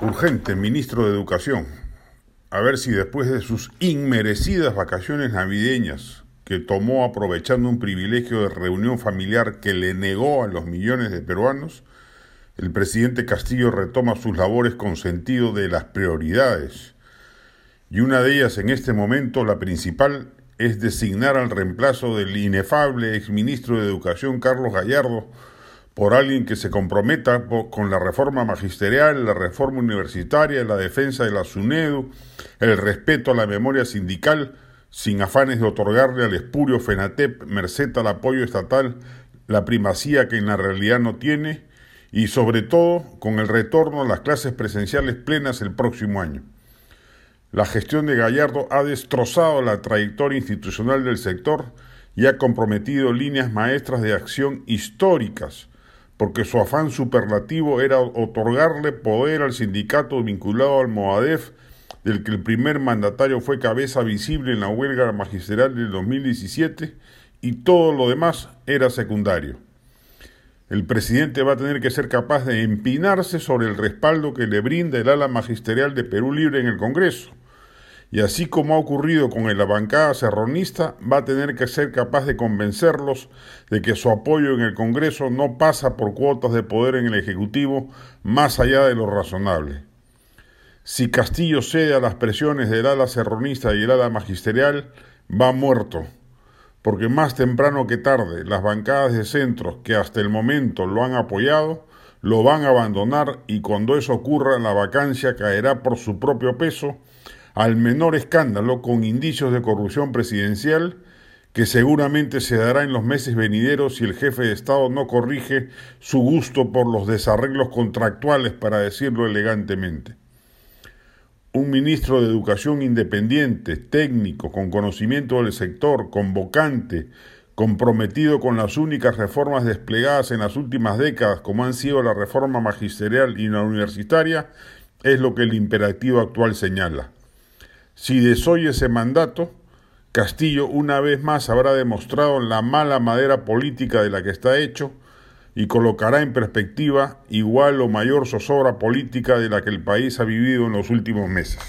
Urgente, ministro de Educación. A ver si después de sus inmerecidas vacaciones navideñas que tomó aprovechando un privilegio de reunión familiar que le negó a los millones de peruanos, el presidente Castillo retoma sus labores con sentido de las prioridades. Y una de ellas en este momento, la principal, es designar al reemplazo del inefable exministro de Educación Carlos Gallardo, por alguien que se comprometa con la reforma magisterial, la reforma universitaria, la defensa de la SUNEDU, el respeto a la memoria sindical, sin afanes de otorgarle al espurio FENATEP, merced al apoyo estatal, la primacía que en la realidad no tiene, y sobre todo con el retorno a las clases presenciales plenas el próximo año. La gestión de Gallardo ha destrozado la trayectoria institucional del sector y ha comprometido líneas maestras de acción históricas, porque su afán superlativo era otorgarle poder al sindicato vinculado al Moadef, del que el primer mandatario fue cabeza visible en la huelga magisterial del 2017, y todo lo demás era secundario. El presidente va a tener que ser capaz de empinarse sobre el respaldo que le brinda el ala magisterial de Perú Libre en el Congreso y así como ha ocurrido con la bancada serronista, va a tener que ser capaz de convencerlos de que su apoyo en el Congreso no pasa por cuotas de poder en el Ejecutivo más allá de lo razonable. Si Castillo cede a las presiones del ala serronista y el ala magisterial, va muerto, porque más temprano que tarde las bancadas de centros que hasta el momento lo han apoyado, lo van a abandonar y cuando eso ocurra la vacancia caerá por su propio peso al menor escándalo con indicios de corrupción presidencial que seguramente se dará en los meses venideros si el jefe de Estado no corrige su gusto por los desarreglos contractuales, para decirlo elegantemente. Un ministro de Educación independiente, técnico, con conocimiento del sector, convocante, comprometido con las únicas reformas desplegadas en las últimas décadas, como han sido la reforma magisterial y la universitaria, es lo que el imperativo actual señala. Si desoye ese mandato, Castillo una vez más habrá demostrado la mala madera política de la que está hecho y colocará en perspectiva igual o mayor zozobra política de la que el país ha vivido en los últimos meses.